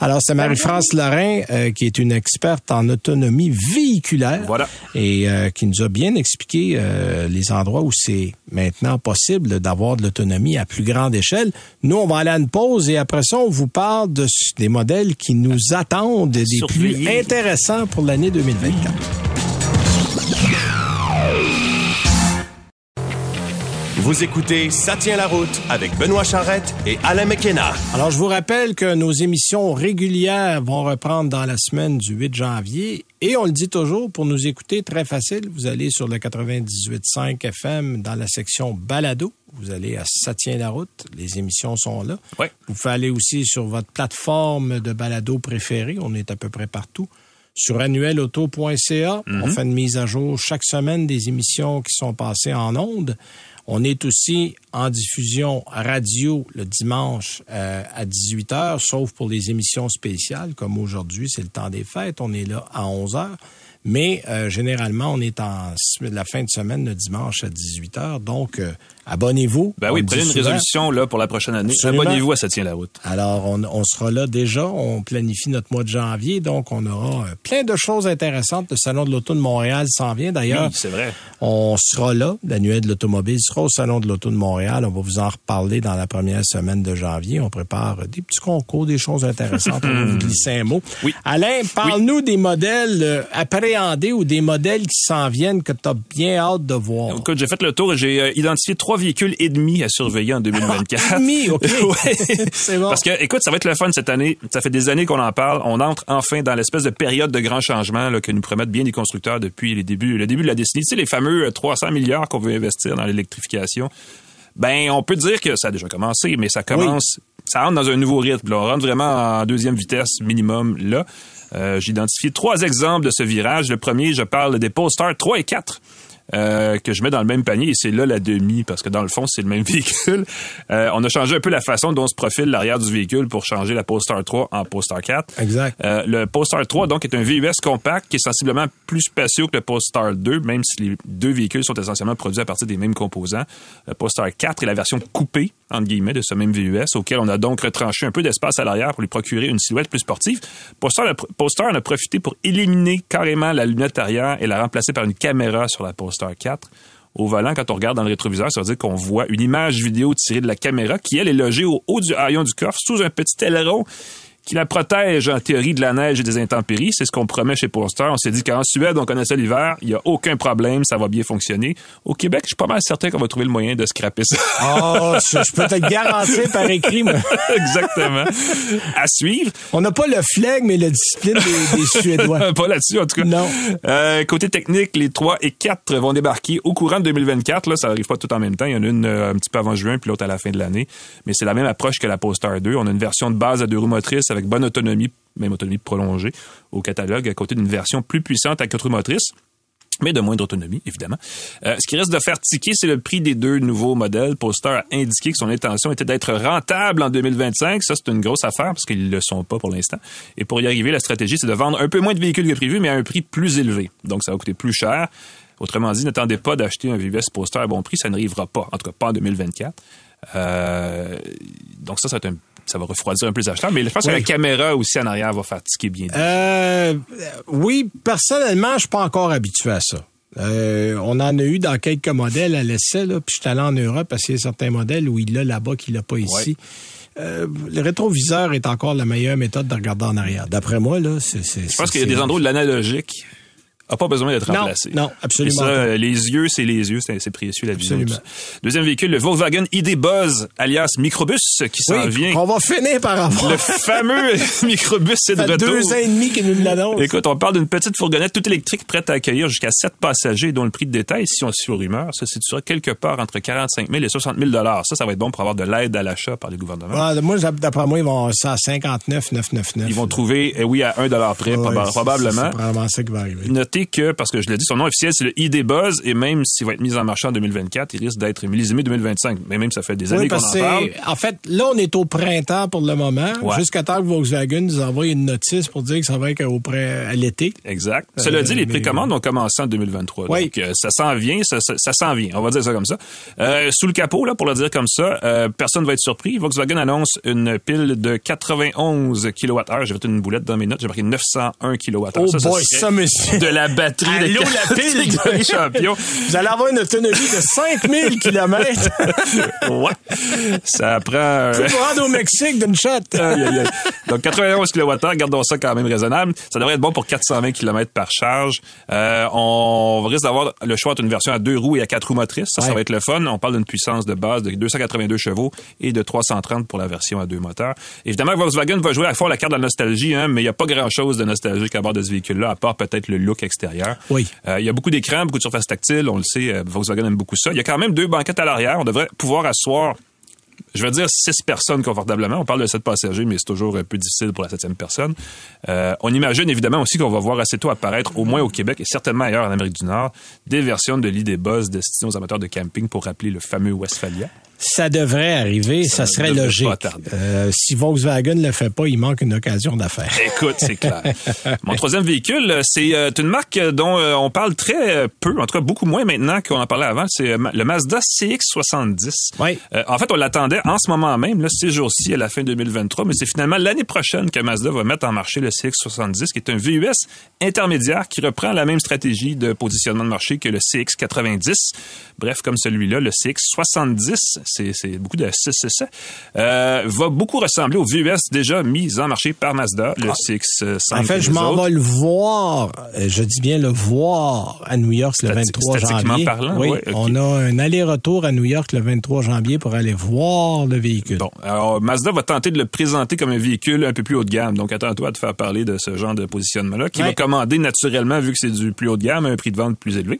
Alors, c'est Marie-France Lorrain, euh, qui est une experte en autonomie véhiculaire. Voilà. Et euh, qui nous a bien expliqué euh, les endroits où c'est maintenant possible d'avoir de l'autonomie à plus grande échelle. Nous, on va aller à une pause et après ça, on vous parle de, des modèles qui nous attendent, des plus intéressants pour l'année 2024. Vous écoutez Ça tient la route avec Benoît Charrette et Alain McKenna. Alors, je vous rappelle que nos émissions régulières vont reprendre dans la semaine du 8 janvier. Et on le dit toujours, pour nous écouter, très facile, vous allez sur le 98.5 FM dans la section Balado. Vous allez à Ça tient la route. Les émissions sont là. Ouais. Vous pouvez aller aussi sur votre plateforme de balado préférée. On est à peu près partout. Sur annuelauto.ca, on fait une mise à jour chaque semaine des émissions qui sont passées en ondes. On est aussi en diffusion radio le dimanche euh, à 18h, sauf pour les émissions spéciales, comme aujourd'hui, c'est le temps des fêtes. On est là à 11h. Mais euh, généralement, on est en la fin de semaine le dimanche à 18h. Donc, euh, abonnez-vous. Ben oui, prenez une souvent. résolution là pour la prochaine année. Abonnez-vous à Ça tient la route. Alors, on, on sera là déjà. On planifie notre mois de janvier. Donc, on aura euh, plein de choses intéressantes. Le Salon de l'Auto de Montréal s'en vient. D'ailleurs, Oui, c'est vrai. on sera là. L'annuel de l'automobile sera au Salon de l'Auto de Montréal. On va vous en reparler dans la première semaine de janvier. On prépare des petits concours, des choses intéressantes. on va vous glisser un mot. Oui. Alain, parle-nous des modèles euh, appréhendés ou des modèles qui s'en viennent que tu as bien hâte de voir. Écoute, j'ai fait le tour et j'ai euh, identifié trois véhicules et demi à surveiller en 2024. Demi, OK. *laughs* Ouais. *laughs* C'est bon. Parce que, écoute, ça va être le fun cette année. Ça fait des années qu'on en parle. On entre enfin dans l'espèce de période de grands changements là, que nous promettent bien les constructeurs depuis les débuts, le début de la décennie. Tu sais, les fameux euh, 300 milliards qu'on veut investir dans l'électrification. Ben, on peut dire que ça a déjà commencé, mais ça commence, ça rentre dans un nouveau rythme. là. On rentre vraiment en deuxième vitesse minimum là. Euh, J'ai identifié trois exemples de ce virage. Le premier, je parle des Polestar 3 et 4. Euh, que je mets dans le même panier et c'est là la demi parce que dans le fond c'est le même *laughs* véhicule. Euh, on a changé un peu la façon dont se profile l'arrière du véhicule pour changer la Polestar 3 en Polestar 4. Exact. Euh, le Polestar 3 donc est un VUS compact qui est sensiblement plus spacieux que le Polestar 2 même si les deux véhicules sont essentiellement produits à partir des mêmes composants. Le Polestar 4 est la version coupée entre guillemets, de ce même VUS, auquel on a donc retranché un peu d'espace à l'arrière pour lui procurer une silhouette plus sportive. Poster, en a profité pour éliminer carrément la lunette arrière et la remplacer par une caméra sur la Poster 4 au volant, quand on regarde dans le rétroviseur, ça veut dire qu'on voit une image vidéo tirée de la caméra qui, elle, est logée au haut du haillon du coffre sous un petit aileron qui la protège en théorie de la neige et des intempéries. C'est ce qu'on promet chez Poster. On s'est dit qu'en Suède, on connaissait l'hiver, il n'y a aucun problème, ça va bien fonctionner. Au Québec, je suis pas mal certain qu'on va trouver le moyen de scraper ça. Oh, je, peux te garantir par écrit, moi. *laughs* Exactement. À suivre. On n'a pas le flegme, mais la discipline des, Suédois. *laughs* pas là-dessus, en tout cas. Non. Euh, côté technique, les 3 et 4 vont débarquer au courant de 2024. Là, ça arrive pas tout en même temps. Il y en a une euh, un petit peu avant juin, puis l'autre à la fin de l'année. Mais c'est la même approche que la Poster 2. On a une version de base à deux roues motrices avec bonne autonomie, même autonomie prolongée au catalogue, à côté d'une version plus puissante à quatre motrices mais de moindre autonomie, évidemment. Euh, ce qui reste de faire tiquer, c'est le prix des deux nouveaux modèles. Poster a indiqué que son intention était d'être rentable en 2025. Ça, c'est une grosse affaire parce qu'ils ne le sont pas pour l'instant. Et pour y arriver, la stratégie, c'est de vendre un peu moins de véhicules que prévu, mais à un prix plus élevé. Donc, ça va coûter plus cher. Autrement dit, n'attendez pas d'acheter un VVS Poster à bon prix, ça n'arrivera pas. En tout cas, pas en 2024. Euh, donc ça, ça va être un ça va refroidir un peu les acheteurs. Mais je pense que la caméra aussi en arrière va fatiguer bien. Euh, oui, personnellement, je suis pas encore habitué à ça. Euh, on en a eu dans quelques modèles à l'essai, là, puis je suis allé en Europe parce qu'il y a certains modèles où il l'a là-bas qu'il l'a pas ici. Euh, le rétroviseur est encore la meilleure méthode de regarder en arrière. D'après moi, là, c'est. Je pense qu'il y a des endroits où l'analogique a pas besoin d'être remplacé. Non, absolument. ça, les yeux, c'est les yeux, c'est précieux la vie. Deuxième véhicule, le Volkswagen ID Buzz, alias Microbus, qui s'en vient. On va finir par avoir. Le fameux *laughs* *laughs* Microbus c'est de retour. deux ans et demi qu'il nous l'annonce. Écoute, on parle d'une petite fourgonnette toute électrique prête à accueillir jusqu'à sept passagers, dont le prix de détail, si on suit aux rumeurs, ça situera quelque part entre 45 000 et 60 000 Ça, ça va être bon pour avoir de l'aide à l'achat par les gouvernements. moi, d'après moi, ils vont ça à 59 999. Ils vont trouver, eh oui, à 1 près, probablement. C'est probablement ça qui va arriver que, parce que je l'ai dit, son nom officiel, c'est le ID Buzz, et même s'il va être mis en marché en 2024, il risque d'être millésimé 2025. Mais même, ça fait des années qu'on en parle. En fait, là, on est au printemps pour le moment, jusqu'à temps que Volkswagen nous envoie une notice pour dire que ça va être à l'été. Exact. Cela dit, les euh, précommandes ont commencé en 2023. Oui. Donc, euh, ça s'en vient, ça, ça, s'en vient. On va dire ça comme ça. Euh, sous le capot, là, pour le dire comme ça, euh, personne va être surpris. Volkswagen annonce une pile de 91 kWh. J'ai fait une boulette dans mes notes. J'ai marqué 901 kWh. Oh boy, ça, monsieur. De la batterie Allô, la pile de *laughs* champion. Vous allez avoir une autonomie de 5000 km. *laughs* ouais. Ça prend... Tu peux rendre au Mexique d'une shot. Donc, 91 kWh, gardons ça quand même raisonnable. Ça devrait être bon pour 420 km par charge. Euh, on risque d'avoir le choix d'une version à deux roues et à quatre roues motrices. Ça, ça va être le fun. On parle d'une puissance de base de 282 chevaux et de 330 pour la version à deux moteurs. Évidemment, Volkswagen va jouer à fond la carte de la nostalgie, hein, mais il n'y a pas grand-chose de nostalgique à bord de ce véhicule-là, à part peut-être le look extérieur. Oui. Euh, il y a beaucoup d'écrans, beaucoup de surfaces tactiles, on le sait, euh, Volkswagen aime beaucoup ça. Il y a quand même deux banquettes à l'arrière. On devrait pouvoir asseoir je vais dire six personnes confortablement. On parle de sept passagers, mais c'est toujours un peu difficile pour la septième personne. Euh, on imagine évidemment aussi qu'on va voir assez tôt apparaître, au moins au Québec et certainement ailleurs en Amérique du Nord, des versions de l'idée Buzz destinées aux amateurs de camping pour rappeler le fameux Westphalia. Ça devrait arriver, ça, serait logique. Euh, si Volkswagen ne le fait pas, il manque une occasion d'affaire. *laughs* Écoute, c'est clair. Mon *laughs* troisième véhicule, c'est euh, une marque dont euh, on parle très peu, en tout cas beaucoup moins maintenant qu'on en parlait avant. C'est le Mazda CX-70. Oui. en fait, on l'attendait en ce moment même, là, ces jours-ci, à la fin 2023, mais c'est finalement l'année prochaine que Mazda va mettre en marché le CX-70, qui est un VUS intermédiaire qui reprend la même stratégie de positionnement de marché que le CX-90. Bref, comme celui-là, le CX-70 c'est beaucoup de 6 euh, va beaucoup ressembler au VUS déjà mis en marché par Mazda, le ah. CX-5. En fait, je m'en vais le voir, euh, je dis bien le voir à New York le 23 janvier. Parlant, oui, on a un aller-retour à New York le 23 janvier pour aller voir le véhicule. Bon, alors Mazda va tenter de le présenter comme un véhicule un peu plus haut de gamme. Donc attends-toi à te faire parler de ce genre de positionnement-là, qui va commander naturellement, vu que c'est du plus haut de gamme, un prix de vente plus élevé.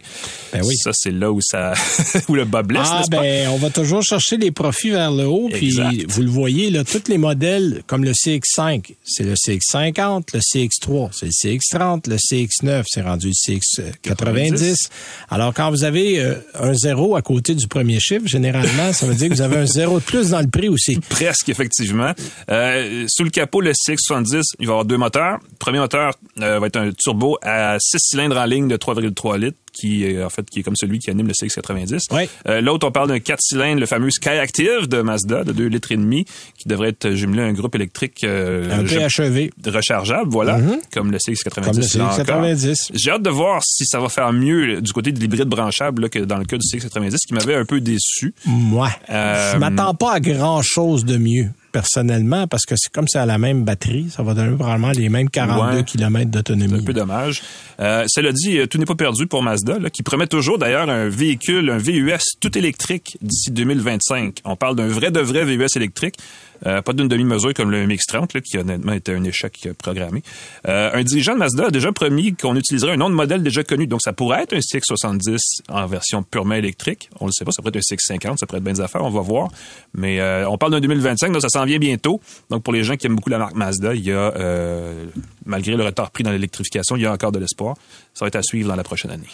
Ben oui. Ça, c'est là où ça *laughs* où le bas blesse, ah, ben, on va toujours chercher les profits vers le haut. Puis vous le voyez, là, tous les modèles, comme le CX5, c'est le CX50, le CX3, c'est le CX30, le CX9, c'est rendu le CX90. Alors, quand vous avez euh, un zéro à côté du premier chiffre, généralement, ça veut dire que vous avez un zéro de plus dans le prix aussi. *laughs* Presque, effectivement. Euh, sous le capot, le CX70, il va avoir deux moteurs. Le premier moteur euh, va être un turbo à six cylindres en ligne de 3,3 litres qui est en fait qui est comme celui qui anime le CX90. Ouais. Euh, L'autre, on parle d'un 4 cylindres, le fameux Skyactiv de Mazda, de 2 litres et demi, qui devrait être jumelé à un groupe électrique euh, Un PHEV. rechargeable, voilà, comme le CX90. Comme le là encore. CX90. J'ai hâte de voir si ça va faire mieux du côté de l'hybride branchable là, que dans le cas du CX90, qui m'avait un peu déçu. Moi, Euh, je m'attends pas à grand-chose de mieux, personnellement, parce que c'est comme c'est à la même batterie, ça va donner probablement les mêmes 42 Ouais. km d'autonomie. Un peu dommage. Euh, cela dit, euh, tout n'est pas perdu pour Mazda, là, qui promet toujours d'ailleurs un véhicule, un VUS tout électrique d'ici 2025. On parle d'un vrai de vrai VUS électrique, euh, pas d'une demi-mesure comme le MX-30, là, qui honnêtement était un échec programmé. Euh, un dirigeant de Mazda a déjà promis qu'on utiliserait un nom de modèle déjà connu. Donc ça pourrait être un CX-70 en version purement électrique. On ne le sait pas, ça pourrait être un CX-50, ça pourrait être bien des affaires, on va voir. Mais euh, on parle d'un 2025, donc ça bientôt. Donc pour les gens qui aiment beaucoup la marque Mazda, il y a, euh, malgré le retard pris dans l'électrification, il y a encore de l'espoir. Ça va être à suivre dans la prochaine année.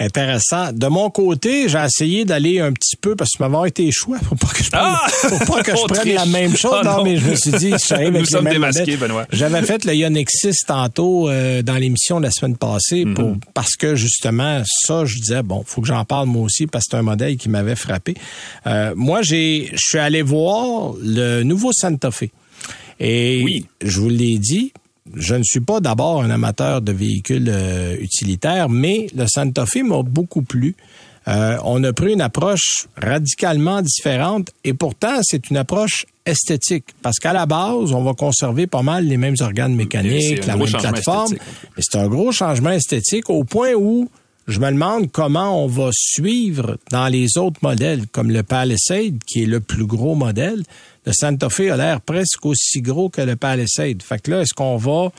Intéressant. De mon côté, j'ai essayé d'aller un petit peu parce que ça m'avait été choix pour pas que je prenne, Ah! *laughs* pour pas que je *laughs* prenne la même chose. Ah, non, non. mais je me suis dit, j'arrive *laughs* Nous avec sommes démasqués. Benoît. J'avais fait le Ioniq 6 tantôt euh, dans l'émission de la semaine passée Mhm. pour parce que justement ça, je disais bon, faut que j'en parle moi aussi parce que c'est un modèle qui m'avait frappé. Euh, moi, j'ai, je suis allé voir le nouveau Santa Fe. Et Oui. je vous l'ai dit, je ne suis pas d'abord un amateur de véhicules euh, utilitaires, mais le Santa Fe m'a beaucoup plu. Euh, on a pris une approche radicalement différente et pourtant c'est une approche esthétique parce qu'à la base on va conserver pas mal les mêmes organes mécaniques, la même plateforme, mais c'est un gros changement esthétique au point où je me demande comment on va suivre dans les autres modèles, comme le Palisade, qui est le plus gros modèle. Le Santa Fe a l'air presque aussi gros que le Palisade. Fait que là, est-ce qu'on va,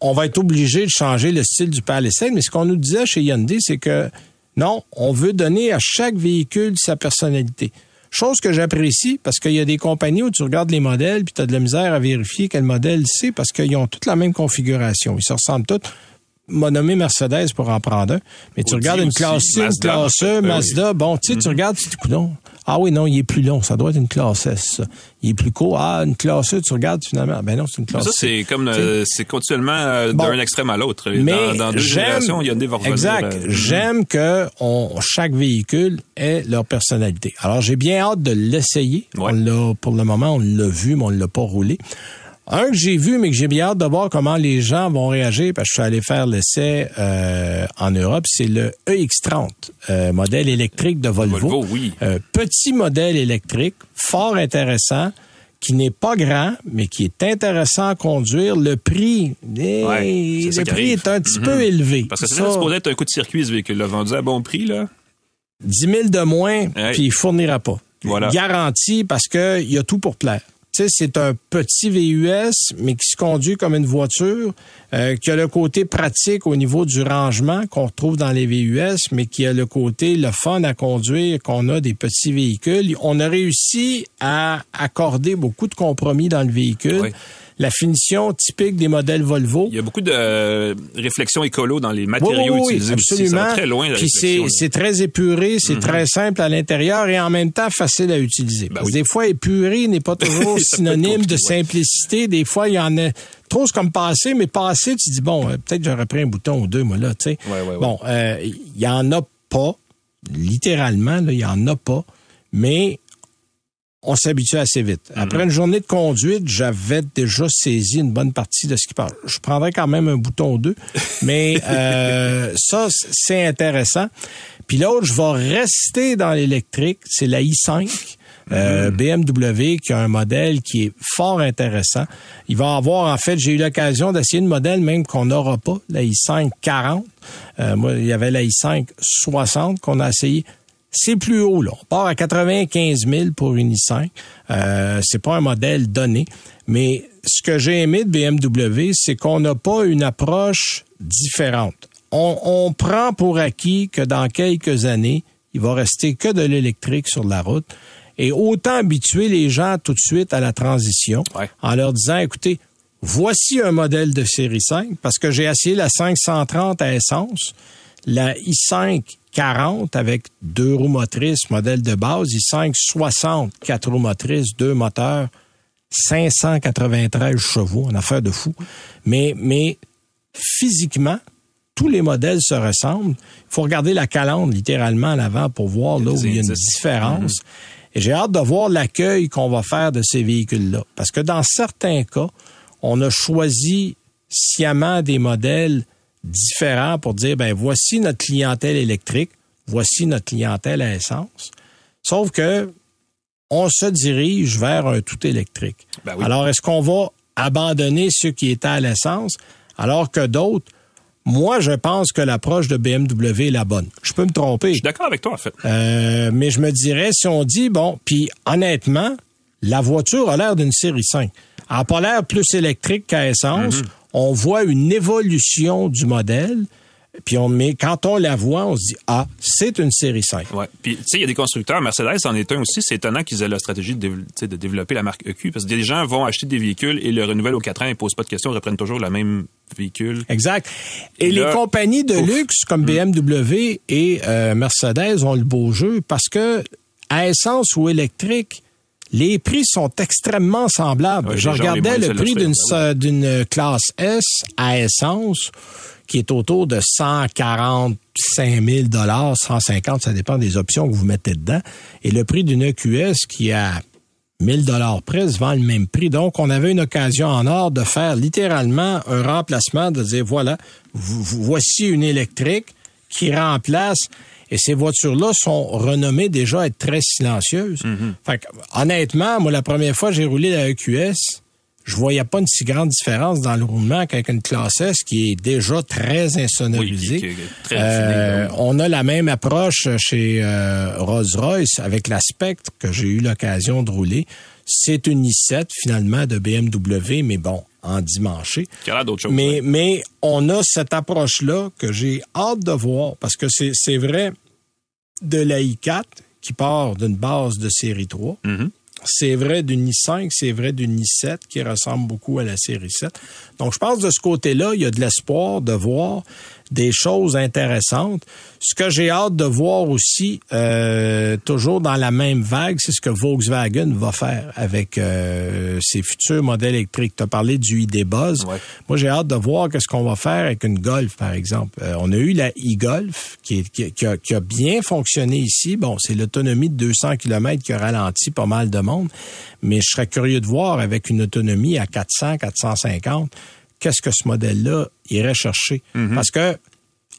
on va être obligé de changer le style du Palisade? Mais ce qu'on nous disait chez Hyundai, c'est que non, on veut donner à chaque véhicule sa personnalité. Chose que j'apprécie parce qu'il y a des compagnies où tu regardes les modèles puis tu as de la misère à vérifier quel modèle c'est parce qu'ils ont toutes la même configuration. Ils se ressemblent tous m'a nommé Mercedes pour en prendre un. Mais tu Audi regardes une classe C, une classe E, ben oui. Mazda, bon, tu sais, tu regardes, tu dis, coudonc, ah oui, non, il est plus long, ça doit être une classe S, ça. Il est plus court, ah, une classe E, tu regardes finalement, ben non, c'est une classe Ça, C. c'est comme euh, c'est continuellement euh, Bon. d'un extrême à l'autre. Mais dans, dans deux générations, il y a des exact. euh, J'aime que on, chaque véhicule ait leur personnalité. Alors j'ai bien hâte de l'essayer. Ouais. On l'a pour le moment, on l'a vu, mais on l'a pas roulé. Un que j'ai vu, mais que j'ai bien hâte de voir comment les gens vont réagir, parce que je suis allé faire l'essai euh, en Europe, c'est le EX30, euh, modèle électrique de Volvo. Volvo, oui. Euh, petit modèle électrique, fort intéressant, qui n'est pas grand, mais qui est intéressant à conduire. Le prix, eh, Ouais, le prix arrive. est un petit Mhm. peu élevé. Parce que c'est Ça, supposé être un coup de circuit, ce véhicule-là. Vendu à bon prix, là? 10 000 de moins, puis il fournira pas. Voilà. Garantie parce que il y a tout pour plaire. C'est un petit VUS, mais qui se conduit comme une voiture, euh, qui a le côté pratique au niveau du rangement qu'on retrouve dans les VUS, mais qui a le côté le fun à conduire qu'on a des petits véhicules. On a réussi à accorder beaucoup de compromis dans le véhicule. Oui. La finition typique des modèles Volvo. Il y a beaucoup de euh, réflexions écolo dans les matériaux Oui, oui, oui, utilisés aussi. Ça absolument. très loin, la Puis c'est, très épuré, c'est très simple à l'intérieur et en même temps facile à utiliser. Parce que Ben oui. des fois, épuré n'est pas *laughs* toujours synonyme de simplicité. Des fois, il y en a trop, comme passer, mais passer, tu dis, bon, euh, peut-être j'aurais pris un bouton ou deux, moi, là, tu sais. Ouais, ouais, ouais. Bon, euh, il y en a pas, littéralement, là, il y en a pas, mais on s'habitue assez vite. Mhm. Après une journée de conduite, j'avais déjà saisi une bonne partie de ce qui passe. Je prendrais quand même un bouton ou deux, *laughs* mais euh, ça, c'est intéressant. Puis l'autre, je vais rester dans l'électrique, c'est la i5. Euh, BMW qui a un modèle qui est fort intéressant. Il va avoir, en fait, j'ai eu l'occasion d'essayer une modèle même qu'on n'aura pas, la i5 40. Euh, moi, il y avait la i5 60 qu'on a essayé. C'est plus haut, là. On part à 95 000 pour une i5. Euh, c'est pas un modèle donné. Mais ce que j'ai aimé de BMW, c'est qu'on n'a pas une approche différente. On, on prend pour acquis que dans quelques années, il va rester que de l'électrique sur la route. Et autant habituer les gens tout de suite à la transition Ouais. en leur disant, écoutez, voici un modèle de série 5, parce que j'ai essayé la 530 à essence, la i5 40 avec deux roues motrices, modèle de base, i5 60, quatre roues motrices, deux moteurs, 593 chevaux, en affaire de fou. Mais, mais physiquement, tous les modèles se ressemblent. Il faut regarder la calandre littéralement à l'avant pour voir là où il y a une différence. Mm-hmm. Et j'ai hâte de voir l'accueil qu'on va faire de ces véhicules-là. Parce que dans certains cas, on a choisi sciemment des modèles différents pour dire, ben voici notre clientèle électrique, voici notre clientèle à essence. Sauf que on se dirige vers un tout électrique. Ben alors, est-ce qu'on va abandonner ceux qui étaient à l'essence, alors que d'autres, moi, je pense que l'approche de BMW est la bonne. Je peux me tromper. Je suis d'accord avec toi, en fait. Euh, mais je me dirais, si on dit, bon, puis honnêtement, la voiture a l'air d'une série 5. Elle n'a pas l'air plus électrique qu'à essence. Mm-hmm. On voit une évolution du modèle. Puis on met, quand on la voit, on se dit ah, c'est une série 5. Ouais. Puis tu sais, il y a des constructeurs, Mercedes en est un aussi. C'est étonnant qu'ils aient la stratégie de, de, développer la marque EQ parce que des gens vont acheter des véhicules et le renouvellent aux 4 ans, ils posent pas de questions, ils reprennent toujours le même véhicule. Exact. Et, les compagnies de luxe comme hmm. BMW et euh, Mercedes ont le beau jeu parce que à essence ou électrique, les prix sont extrêmement semblables. Je regardais le prix d'une ben d'une classe S à essence qui est autour de 145 000 dollars, 150, ça dépend des options que vous mettez dedans. Et le prix d'une EQS qui a 1000 dollars près se vend le même prix. Donc, on avait une occasion en or de faire littéralement un remplacement, de dire, voilà, voici une électrique qui remplace et ces voitures-là sont renommées déjà être très silencieuses. Mm-hmm. fait honnêtement, moi, la première fois j'ai roulé la EQS, je voyais pas une si grande différence dans le roulement qu'avec une classe S qui est déjà très insonorisée. Euh, on a la même approche chez euh, Rolls-Royce avec la Spectre que j'ai eu l'occasion de rouler. C'est une i7 finalement de BMW, mais bon, en dimanche. Mais, mais on a cette approche-là que j'ai hâte de voir parce que c'est vrai de la i4 qui part d'une base de série 3. C'est vrai d'une i5, c'est vrai d'une i7 qui ressemble beaucoup à la série 7. Donc, je pense de ce côté-là, il y a de l'espoir de voir des choses intéressantes. Ce que j'ai hâte de voir aussi, euh, toujours dans la même vague, c'est ce que Volkswagen va faire avec euh, ses futurs modèles électriques. Tu as parlé du ID Buzz. Moi, j'ai hâte de voir qu'est-ce qu'on va faire avec une Golf, par exemple. Euh, on a eu la e-Golf qui, qui, a, qui, a, bien fonctionné ici. Bon, c'est l'autonomie de 200 km qui a ralenti pas mal de monde, mais je serais curieux de voir avec une autonomie à 400, 450 qu'est-ce que ce modèle-là irait chercher. Mhm. Parce que,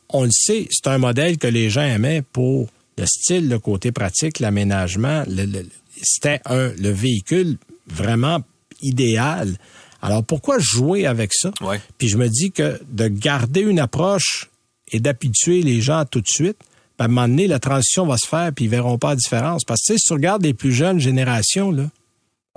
on le sait, c'est un modèle que les gens aimaient pour le style, le côté pratique, l'aménagement. C'était un le véhicule vraiment idéal. Alors pourquoi jouer avec ça? Puis je me dis que de garder une approche et d'habituer les gens tout de suite, ben, à un moment donné, la transition va se faire puis ils verront pas la différence. Parce que si tu regardes les plus jeunes générations là,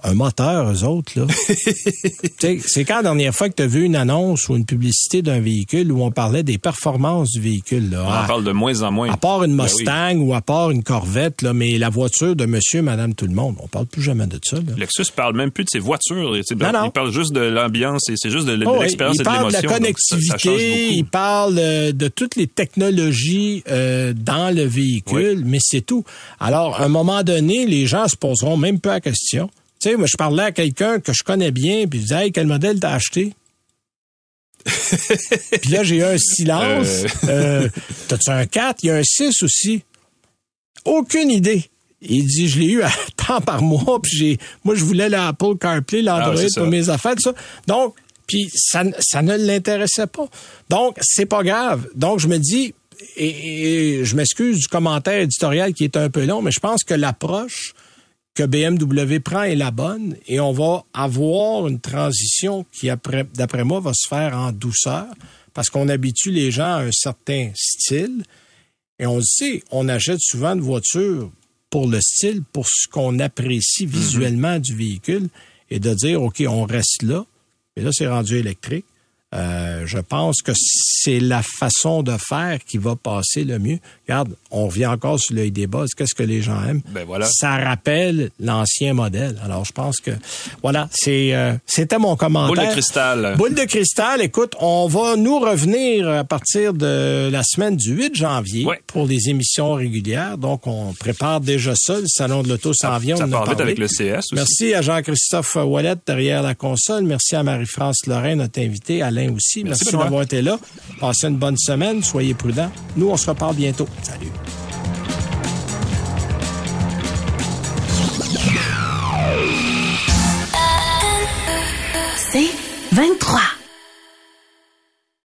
un moteur, eux autres, là. *laughs* c'est quand la dernière fois que tu as vu une annonce ou une publicité d'un véhicule où on parlait des performances du véhicule, là? On en parle de moins en moins. À part une ben Mustang ou à part une Corvette, là, mais la voiture de monsieur, madame, tout le monde, on parle plus jamais de ça, là. Lexus parle même plus de ses voitures. Il parle juste de l'ambiance et c'est juste de, oh l'expérience et de l'émotion. Il parle de la connectivité, il parle euh, de toutes les technologies euh, dans le véhicule, mais c'est tout. Alors, à un moment donné, les gens se poseront même pas la question. Tu sais, moi, je parlais à quelqu'un que je connais bien, puis je disais, hey, quel modèle t'as acheté? *laughs* puis là, j'ai eu un silence. Euh... euh T'as-tu un 4? Il y a un 6 aussi. Aucune idée. Il dit, je l'ai eu à *laughs* temps par mois, puis j'ai, moi, je voulais l'Apple CarPlay, l'Android ah, pour mes affaires, tout ça. Donc, puis ça, ça ne l'intéressait pas. Donc, c'est pas grave. Donc, je me dis, et je m'excuse du commentaire éditorial qui est un peu long, mais je pense que l'approche que BMW prend est la bonne et on va avoir une transition qui, après, d'après moi, va se faire en douceur parce qu'on habitue les gens à un certain style. Et on le sait, on achète souvent une voiture pour le style, pour ce qu'on apprécie mhm. visuellement du véhicule et de dire, OK, on reste là. Et là, c'est rendu électrique. Euh, je pense que c'est la façon de faire qui va passer le mieux. Regarde, on revient encore sur l'œil des bas. Qu'est-ce que les gens aiment? Ben voilà. Ça rappelle l'ancien modèle. Alors, je pense que, voilà, c'est, euh, c'était mon commentaire. Boule de cristal. Boule de cristal. Écoute, on va nous revenir à partir de la semaine du 8 janvier pour les émissions régulières. Donc, on prépare déjà ça. Le Salon de l'Auto s'en vient. Ça part vite avec le CS aussi. Merci à Jean-Christophe Wallet derrière la console. Merci à Marie-France Lorraine, notre invité, à Aussi. Merci, Merci, d'avoir été là. Passez une bonne semaine. Soyez prudents. Nous, on se reparle bientôt. Salut. C'est 23.